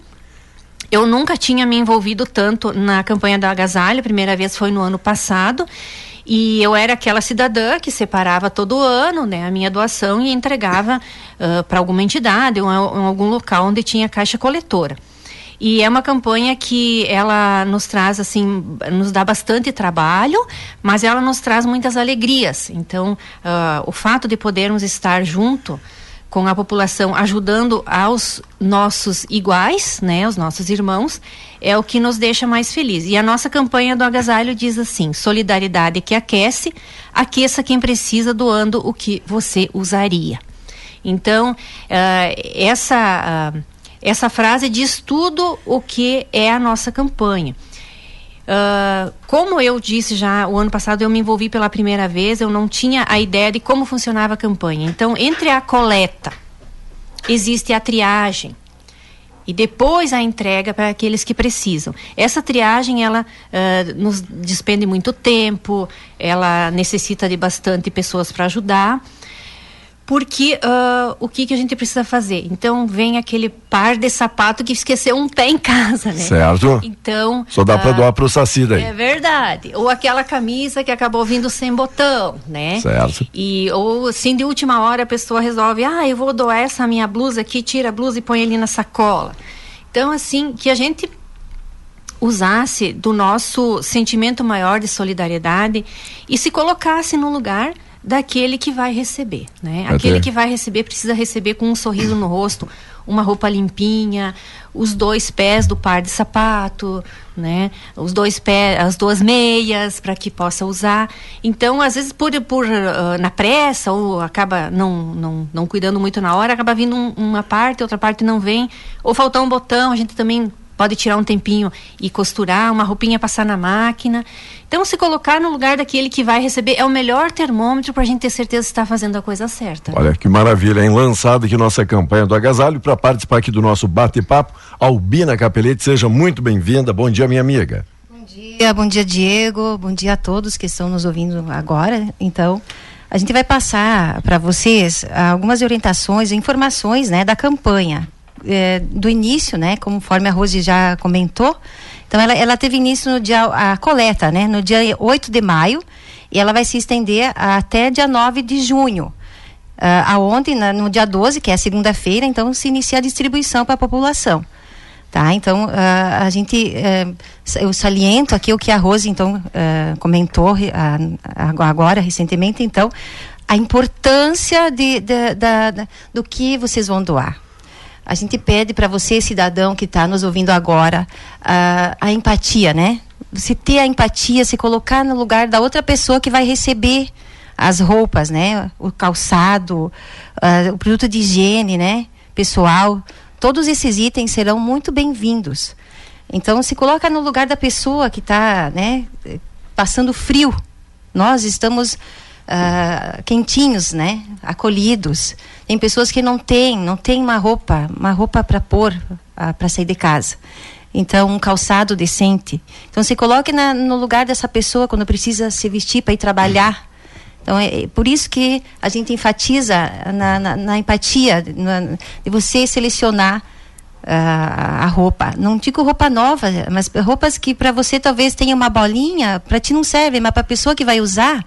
Eu nunca tinha me envolvido tanto na campanha da agasalho, a primeira vez foi no ano passado. E eu era aquela cidadã que separava todo ano né, a minha doação e entregava uh, para alguma entidade ou em algum local onde tinha caixa coletora. E é uma campanha que ela nos traz assim, nos dá bastante trabalho, mas ela nos traz muitas alegrias. Então, uh, o fato de podermos estar junto com a população, ajudando aos nossos iguais, né, os nossos irmãos, é o que nos deixa mais felizes. E a nossa campanha do agasalho diz assim: solidariedade que aquece, aqueça quem precisa doando o que você usaria. Então, uh, essa uh, essa frase diz tudo o que é a nossa campanha. Uh, como eu disse já o ano passado, eu me envolvi pela primeira vez, eu não tinha a ideia de como funcionava a campanha. Então, entre a coleta, existe a triagem e depois a entrega para aqueles que precisam. Essa triagem ela uh, nos despende muito tempo, ela necessita de bastante pessoas para ajudar porque uh, o que, que a gente precisa fazer? Então vem aquele par de sapato que esqueceu um pé em casa, né? Certo. Então. Só dá uh, para ah, doar pro Saci daí. É verdade. Ou aquela camisa que acabou vindo sem botão, né? Certo. E, ou assim, de última hora a pessoa resolve, ah, eu vou doar essa minha blusa aqui, tira a blusa e põe ali na sacola. Então, assim, que a gente usasse do nosso sentimento maior de solidariedade e se colocasse no lugar daquele que vai receber, né? Aquele que vai receber precisa receber com um sorriso no rosto, uma roupa limpinha, os dois pés do par de sapato, né? Os dois pés, as duas meias para que possa usar. Então, às vezes por, por uh, na pressa ou acaba não, não, não cuidando muito na hora, acaba vindo um, uma parte, outra parte não vem, ou faltar um botão, a gente também pode tirar um tempinho e costurar, uma roupinha passar na máquina. Então, se colocar no lugar daquele que vai receber é o melhor termômetro para a gente ter certeza que está fazendo a coisa certa. Olha que maravilha, hein? Lançada aqui nossa campanha do agasalho para participar aqui do nosso bate-papo. Albina Capelete, seja muito bem-vinda. Bom dia, minha amiga. Bom dia, bom dia, Diego. Bom dia a todos que estão nos ouvindo agora. Então, a gente vai passar para vocês algumas orientações, informações, né, da campanha é, do início, né, conforme a Rose já comentou. Então ela, ela teve início no dia a coleta, né, no dia 8 de maio e ela vai se estender até dia 9 de junho. Uh, aonde, na, no dia 12, que é segunda-feira, então se inicia a distribuição para a população. Tá? Então, uh, a gente, uh, eu saliento aqui o que a Rose, então, uh, comentou agora, recentemente, então, a importância de, de, de, do que vocês vão doar. A gente pede para você, cidadão que está nos ouvindo agora, a, a empatia, né? Você ter a empatia, se colocar no lugar da outra pessoa que vai receber as roupas, né? O calçado, o produto de higiene, né? Pessoal, todos esses itens serão muito bem-vindos. Então, se coloca no lugar da pessoa que está, né? Passando frio. Nós estamos uh, quentinhos, né? Acolhidos. Tem pessoas que não têm, não têm uma roupa, uma roupa para pôr, uh, para sair de casa. Então, um calçado decente. Então, se coloque na, no lugar dessa pessoa quando precisa se vestir para ir trabalhar. Então, é, é, por isso que a gente enfatiza na, na, na empatia, na, de você selecionar uh, a roupa. Não digo roupa nova, mas roupas que para você talvez tenha uma bolinha, para ti não serve, mas para a pessoa que vai usar,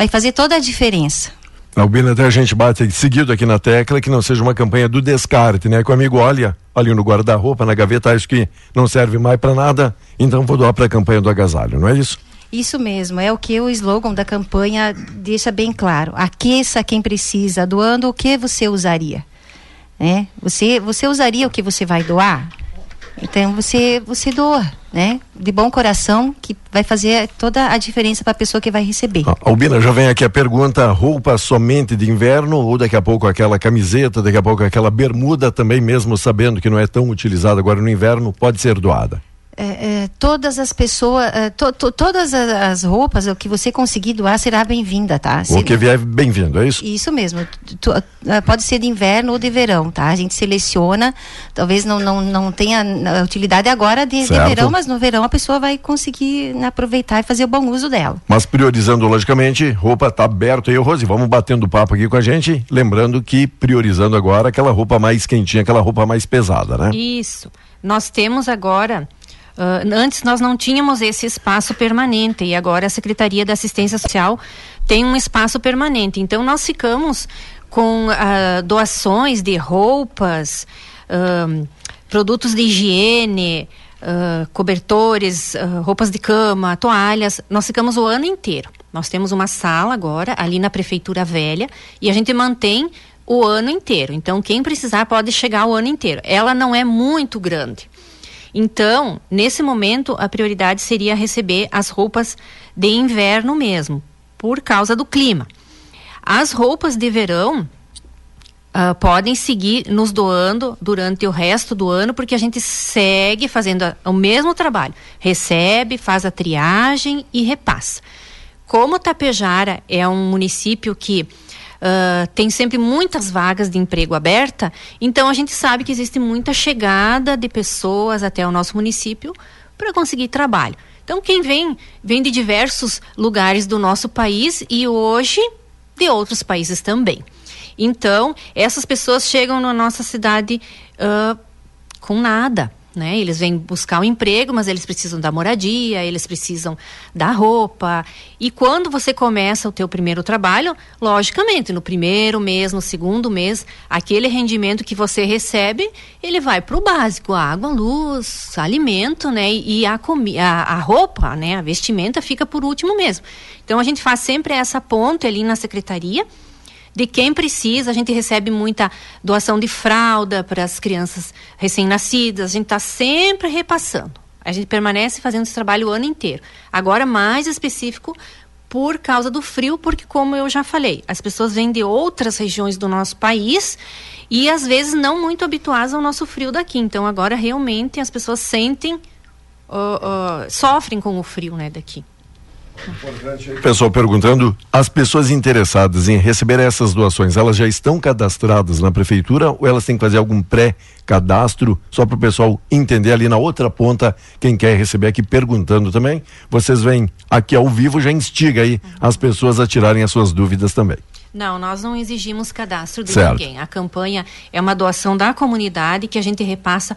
vai fazer toda a diferença. Albina, até a gente bate seguido aqui na tecla que não seja uma campanha do descarte, né? Que o amigo olha ali no guarda-roupa, na gaveta, acho que não serve mais para nada, então vou doar para a campanha do agasalho, não é isso? Isso mesmo, é o que o slogan da campanha deixa bem claro. Aqueça quem precisa, doando o que você usaria. Né? Você, você usaria o que você vai doar? Então você você doa, né? De bom coração que vai fazer toda a diferença para a pessoa que vai receber. Ah, Albina, já vem aqui a pergunta: roupa somente de inverno ou daqui a pouco aquela camiseta, daqui a pouco aquela bermuda também, mesmo sabendo que não é tão utilizada agora no inverno, pode ser doada? É, é, todas as pessoas, é, to, to, todas as roupas, o que você conseguir doar será bem-vinda, tá? O que vier bem-vindo, é isso? Isso mesmo. Tu, é, pode ser de inverno ou de verão, tá? A gente seleciona, talvez não, não, não tenha utilidade agora de, de verão, mas no verão a pessoa vai conseguir aproveitar e fazer o bom uso dela. Mas priorizando, logicamente, roupa tá aberto aí, Rose, vamos batendo papo aqui com a gente, lembrando que priorizando agora aquela roupa mais quentinha, aquela roupa mais pesada, né? Isso. Nós temos agora Uh, antes nós não tínhamos esse espaço permanente e agora a Secretaria da Assistência Social tem um espaço permanente. Então nós ficamos com uh, doações de roupas, uh, produtos de higiene, cobertores, roupas de cama, toalhas. Nós ficamos o ano inteiro. Nós temos uma sala agora ali na Prefeitura Velha e a gente mantém o ano inteiro. Então, quem precisar pode chegar o ano inteiro. Ela não é muito grande. Então, nesse momento, a prioridade seria receber as roupas de inverno mesmo, por causa do clima. As roupas de verão uh, podem seguir nos doando durante o resto do ano, porque a gente segue fazendo a, o mesmo trabalho. Recebe, faz a triagem e repassa. Como Tapejara é um município que uh, tem sempre muitas vagas de emprego aberta, então a gente sabe que existe muita chegada de pessoas até o nosso município para conseguir trabalho. Então quem vem, vem de diversos lugares do nosso país e hoje de outros países também. Então, essas pessoas chegam na nossa cidade uh, com nada né? Eles vêm buscar um emprego, mas eles precisam da moradia, eles precisam da roupa. E quando você começa o teu primeiro trabalho, logicamente, no primeiro mês, no segundo mês, aquele rendimento que você recebe, ele vai para o básico, água, luz, alimento, né? E a, a, a roupa, né? A vestimenta fica por último mesmo. Então a gente faz sempre essa ponte ali na secretaria de quem precisa. A gente recebe muita doação de fralda para as crianças recém-nascidas. A gente está sempre repassando. A gente permanece fazendo esse trabalho o ano inteiro. Agora, mais específico, por causa do frio, porque, como eu já falei, as pessoas vêm de outras regiões do nosso país e, às vezes, não muito habituadas ao nosso frio daqui. Então, agora, realmente, as pessoas sentem, uh, uh, sofrem com o frio né, daqui. Pessoal perguntando, as pessoas interessadas em receber essas doações, elas já estão cadastradas na prefeitura ou elas têm que fazer algum pré-cadastro só para o pessoal entender ali na outra ponta quem quer receber aqui perguntando também. Vocês vêm aqui ao vivo já instiga aí uhum. as pessoas a tirarem as suas dúvidas também. Não, nós não exigimos cadastro de certo. ninguém. A campanha é uma doação da comunidade que a gente repassa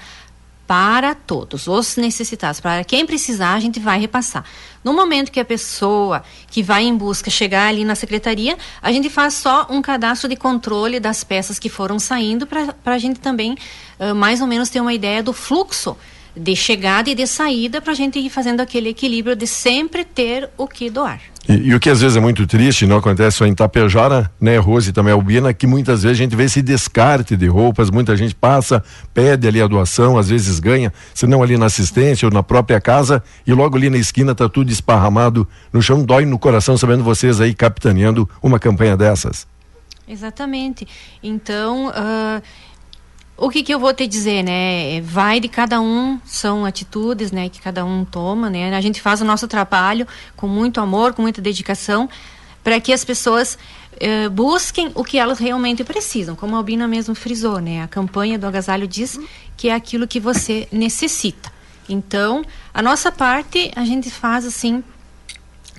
para todos, os necessitados, para quem precisar, a gente vai repassar. No momento que a pessoa que vai em busca chegar ali na secretaria, a gente faz só um cadastro de controle das peças que foram saindo, para a gente também uh, mais ou menos ter uma ideia do fluxo de chegada e de saída, para a gente ir fazendo aquele equilíbrio de sempre ter o que doar. E, e, o que às vezes é muito triste, não acontece só em Tapejara, né, Rose e também Albina, que muitas vezes a gente vê esse descarte de roupas, muita gente passa, pede ali a doação, às vezes ganha, se não ali na assistência ou na própria casa, e logo ali na esquina tá tudo esparramado no chão, dói no coração sabendo vocês aí capitaneando uma campanha dessas. Exatamente. Então, uh, o que, que eu vou te dizer, né? Vai de cada um, são atitudes, né, que cada um toma, né? A gente faz o nosso trabalho com muito amor, com muita dedicação, para que as pessoas eh, busquem o que elas realmente precisam. Como a Albina mesmo frisou, né? A campanha do agasalho diz que é aquilo que você necessita. Então, a nossa parte a gente faz assim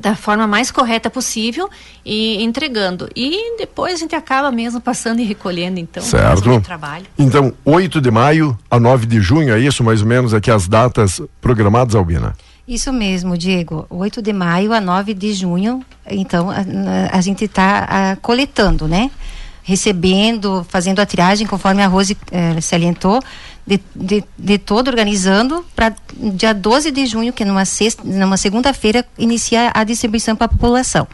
da forma mais correta possível e entregando. E depois a gente acaba mesmo passando e recolhendo, então, certo. trabalho. Então, 8 de maio a 9 de junho, é isso mais ou menos aqui as datas programadas, Albina? Isso mesmo, Diego. 8 de maio a 9 de junho, então a, a gente está coletando, né? Recebendo, fazendo a triagem, conforme a Rose eh, salientou, de, de, de todo organizando para dia 12 de junho, que é numa, sexta, numa segunda-feira, iniciar a distribuição para a população.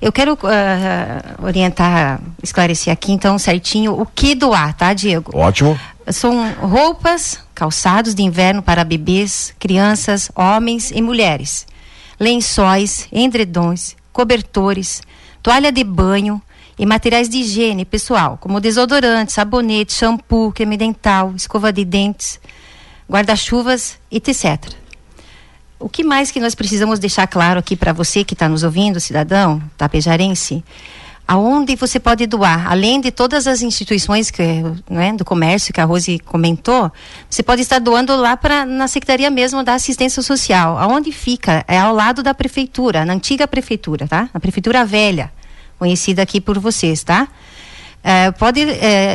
Eu quero uh, orientar, esclarecer aqui então certinho o que doar, tá, Diego? Ótimo. São roupas, calçados de inverno para bebês, crianças, homens e mulheres, lençóis, endredões, cobertores, toalha de banho, e materiais de higiene pessoal, como desodorante, sabonete, shampoo, creme dental, escova de dentes, guarda-chuvas, etc. O que mais que nós precisamos deixar claro aqui para você que está nos ouvindo, cidadão tapejarense? Aonde você pode doar, além de todas as instituições que, né, do comércio que a Rose comentou, você pode estar doando lá para na secretaria mesmo da assistência social. Aonde fica? É ao lado da prefeitura, na antiga prefeitura, tá? Na prefeitura velha conhecida aqui por vocês, tá? eh, pode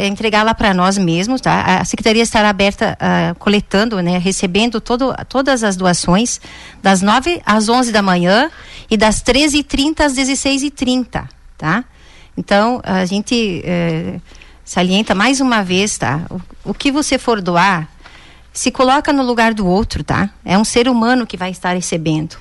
entregar lá para nós mesmos, tá? A secretaria estará aberta, ah, coletando, né, recebendo todo, todas as doações das 9 às 11 da manhã e das 13h30 às 16h30, tá? Então, a gente eh, salienta mais uma vez, tá? O, o que você for doar, se coloca no lugar do outro, tá? É um ser humano que vai estar recebendo.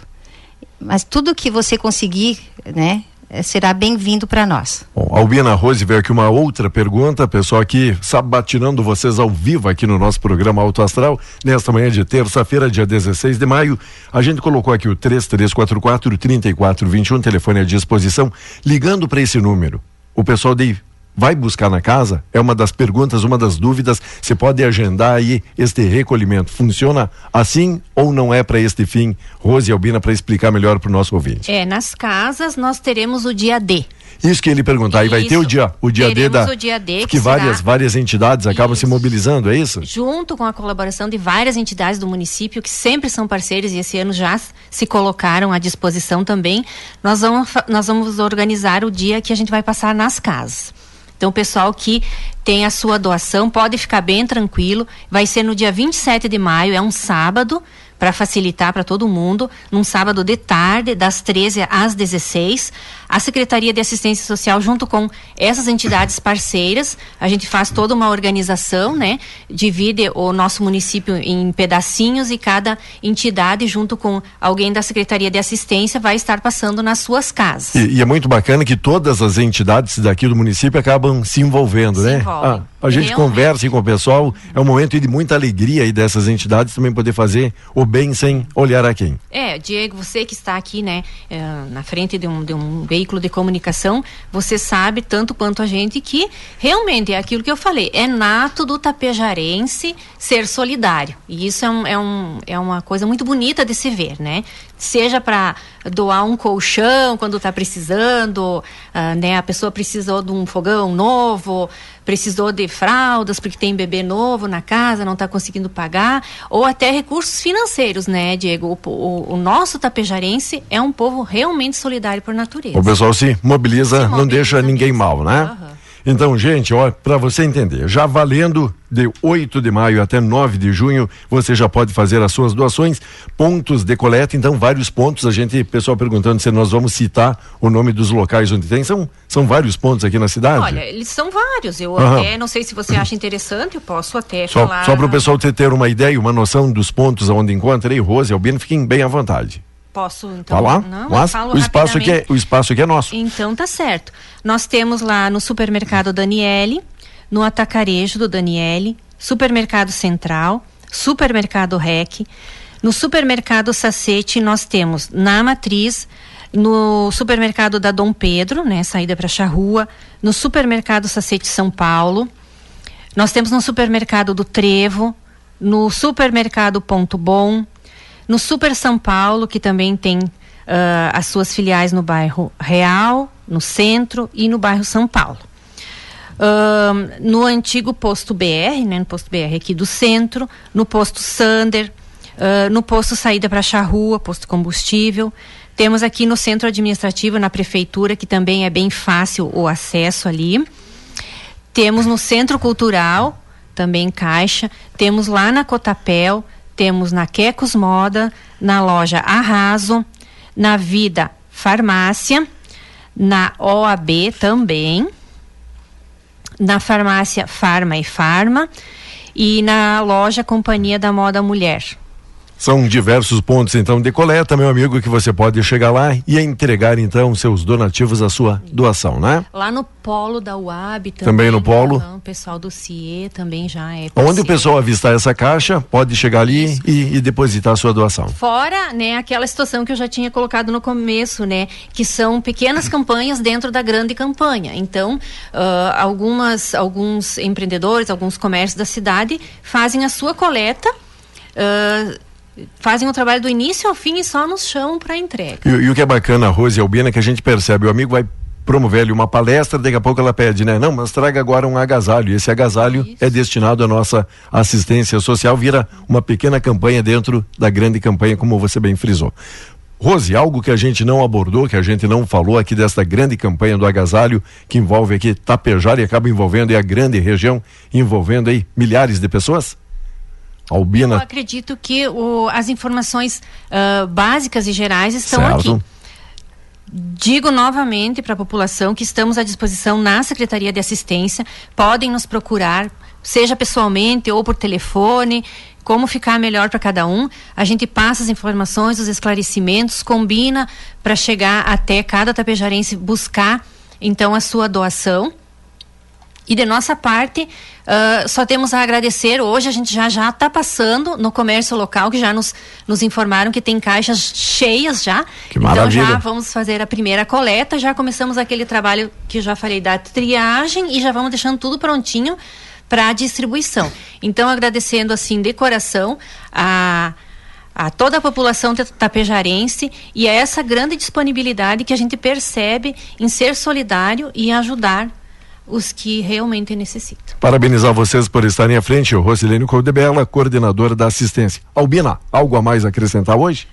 Mas tudo que você conseguir, né, será bem-vindo para nós. Bom, Albina Rose veio aqui uma outra pergunta, pessoal aqui sabatinando vocês ao vivo aqui no nosso programa Alto Astral, nesta manhã de terça-feira, dia 16 de maio. A gente colocou aqui o 3344 3421, telefone à disposição, ligando para esse número. O pessoal de vai buscar na casa? É uma das perguntas, uma das dúvidas. Você pode agendar aí este recolhimento. Funciona assim ou não é para este fim? Rose e Albina, para explicar melhor para o nosso ouvinte. É, nas casas nós teremos o dia D. Isso que ele perguntar, aí vai ter o dia, o dia D da o dia D, que, que várias será- várias entidades acabam se mobilizando, é isso? junto com a colaboração de várias entidades do município que sempre são parceiros e esse ano já se colocaram à disposição também, nós vamos, nós vamos organizar o dia que a gente vai passar nas casas. Então, pessoal que tem a sua doação pode ficar bem tranquilo. Vai ser no dia 27 de maio, é um sábado, para facilitar para todo mundo, num sábado de tarde, das 13 às 16. A Secretaria de Assistência Social, junto com essas entidades parceiras, a gente faz toda uma organização, né? Divide o nosso município em pedacinhos e cada entidade, junto com alguém da Secretaria de Assistência, vai estar passando nas suas casas. E, e é muito bacana que todas as entidades daqui do município acabam se envolvendo, né? envolvem. Ah, a gente Realmente. conversa com o pessoal, é um momento de muita alegria aí dessas entidades também poder fazer o bem sem olhar a quem. É, Diego, você que está aqui, né, eh, na frente de um, de um veículo de comunicação, você sabe tanto quanto a gente que realmente é aquilo que eu falei, é nato do tapejarense ser solidário. E isso é, um, é, um, é uma coisa muito bonita de se ver, né? Seja para doar um colchão quando está precisando, ah, né? A pessoa precisou de um fogão novo, precisou de fraldas porque tem bebê novo na casa, não está conseguindo pagar, ou até recursos financeiros, né, Diego? O, o- o nosso tapejarense é um povo realmente solidário por natureza. O pessoal se mobiliza, não deixa ninguém mal, né? Então, gente, ó, para você entender, já valendo de 8 de maio até 9 de junho, você já pode fazer as suas doações, pontos de coleta, então vários pontos, a gente, pessoal perguntando se nós vamos citar o nome dos locais onde tem, são, são vários pontos aqui na cidade. Olha, eles são vários. Eu Aham. até, não sei se você acha interessante, eu posso até Só, falar. só para o pessoal ter, ter uma ideia, uma noção dos pontos onde encontra aí, Rose e Albino, fiquem bem à vontade. Posso, então? Falar? Não, Mas o espaço aqui é, o espaço aqui é nosso. Então tá certo. Nós temos lá no supermercado Daniele, no atacarejo do Daniele, supermercado Central, supermercado Rec, no supermercado Sacete nós temos na Matriz, no supermercado da Dom Pedro, né, saída para Charrua, no supermercado Sacete São Paulo, nós temos no supermercado do Trevo, no supermercado Ponto Bom, no Super São Paulo, que também tem ah, as suas filiais no bairro Real, no centro e no bairro São Paulo. Ahn, no antigo posto BR, né, no posto BR aqui do centro, no posto Sander, ah, no posto saída para Charrua, posto combustível. Temos aqui no centro administrativo, na prefeitura, que também é bem fácil o acesso ali. Temos no Centro Cultural, também Caixa. Temos lá na Cotapel, temos na Quecos Moda, na loja Arraso, na Vida Farmácia, na OAB também, na farmácia Farma e Farma e na loja Companhia da Moda Mulher. São diversos pontos, então, de coleta, meu amigo, que você pode chegar lá e entregar, então, seus donativos, a sua doação, né? Lá no polo da UAB também. Também no polo. O pessoal do CIE também já é. Onde o pessoal avistar essa caixa, pode chegar ali e, e depositar a sua doação. Fora, né, aquela situação que eu já tinha colocado no começo, né, que são pequenas campanhas dentro da grande campanha. Então, ah, algumas, alguns empreendedores, alguns comércios da cidade fazem a sua coleta, ah, fazem o trabalho do início ao fim e só nos chamam para entrega. E, e o que é bacana, Rose e Albina, é que a gente percebe, o amigo vai promover ali uma palestra, daqui a pouco ela pede, né? Não, mas traga agora um agasalho. E esse agasalho é destinado à nossa assistência social, vira uma pequena campanha dentro da grande campanha, como você bem frisou. Rose, algo que a gente não abordou, que a gente não falou aqui desta grande campanha do agasalho, que envolve aqui Tapejar e acaba envolvendo aí a grande região, envolvendo aí milhares de pessoas? Albina. Eu acredito que o, as informações uh, básicas e gerais estão Certo. aqui. Digo novamente para a população que estamos à disposição na Secretaria de Assistência. Podem nos procurar, seja pessoalmente ou por telefone, como ficar melhor para cada um. A gente passa as informações, os esclarecimentos, combina para chegar até cada tapejarense buscar então a sua doação. E de nossa parte, ah, só temos a agradecer. Hoje a gente já já está passando no comércio local, que já nos, nos informaram que tem caixas cheias já. Que então maravilha. já vamos fazer a primeira coleta, já começamos aquele trabalho que eu já falei da triagem e já vamos deixando tudo prontinho para a distribuição. Então agradecendo assim de coração a a toda a população ta- tapejarense e a essa grande disponibilidade que a gente percebe em ser solidário e ajudar os que realmente necessitam. Parabenizar vocês por estarem à frente. O Rosilene Caldebella, coordenadora da assistência. Albina, algo a mais acrescentar hoje?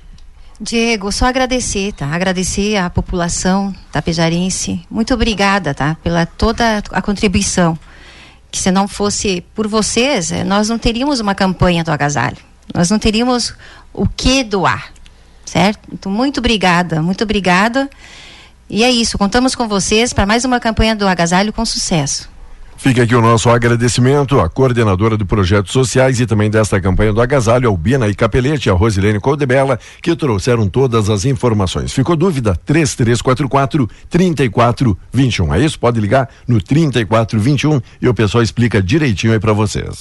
Diego, só agradecer, tá? Agradecer à população tapejarense. Muito obrigada, tá? Pela toda a contribuição. Que se não fosse por vocês, eh, nós não teríamos uma campanha do agasalho. Nós não teríamos o que doar, certo? Então, muito obrigada, muito obrigada. E é isso, contamos com vocês para mais uma campanha do agasalho com sucesso. Fica aqui o nosso agradecimento à coordenadora de projetos sociais e também desta campanha do Agasalho, Albina e Capelete, a Rosilene Coldebella, que trouxeram todas as informações. Ficou dúvida? 3344 3421. É isso? Pode ligar no 3421 e o pessoal explica direitinho aí para vocês.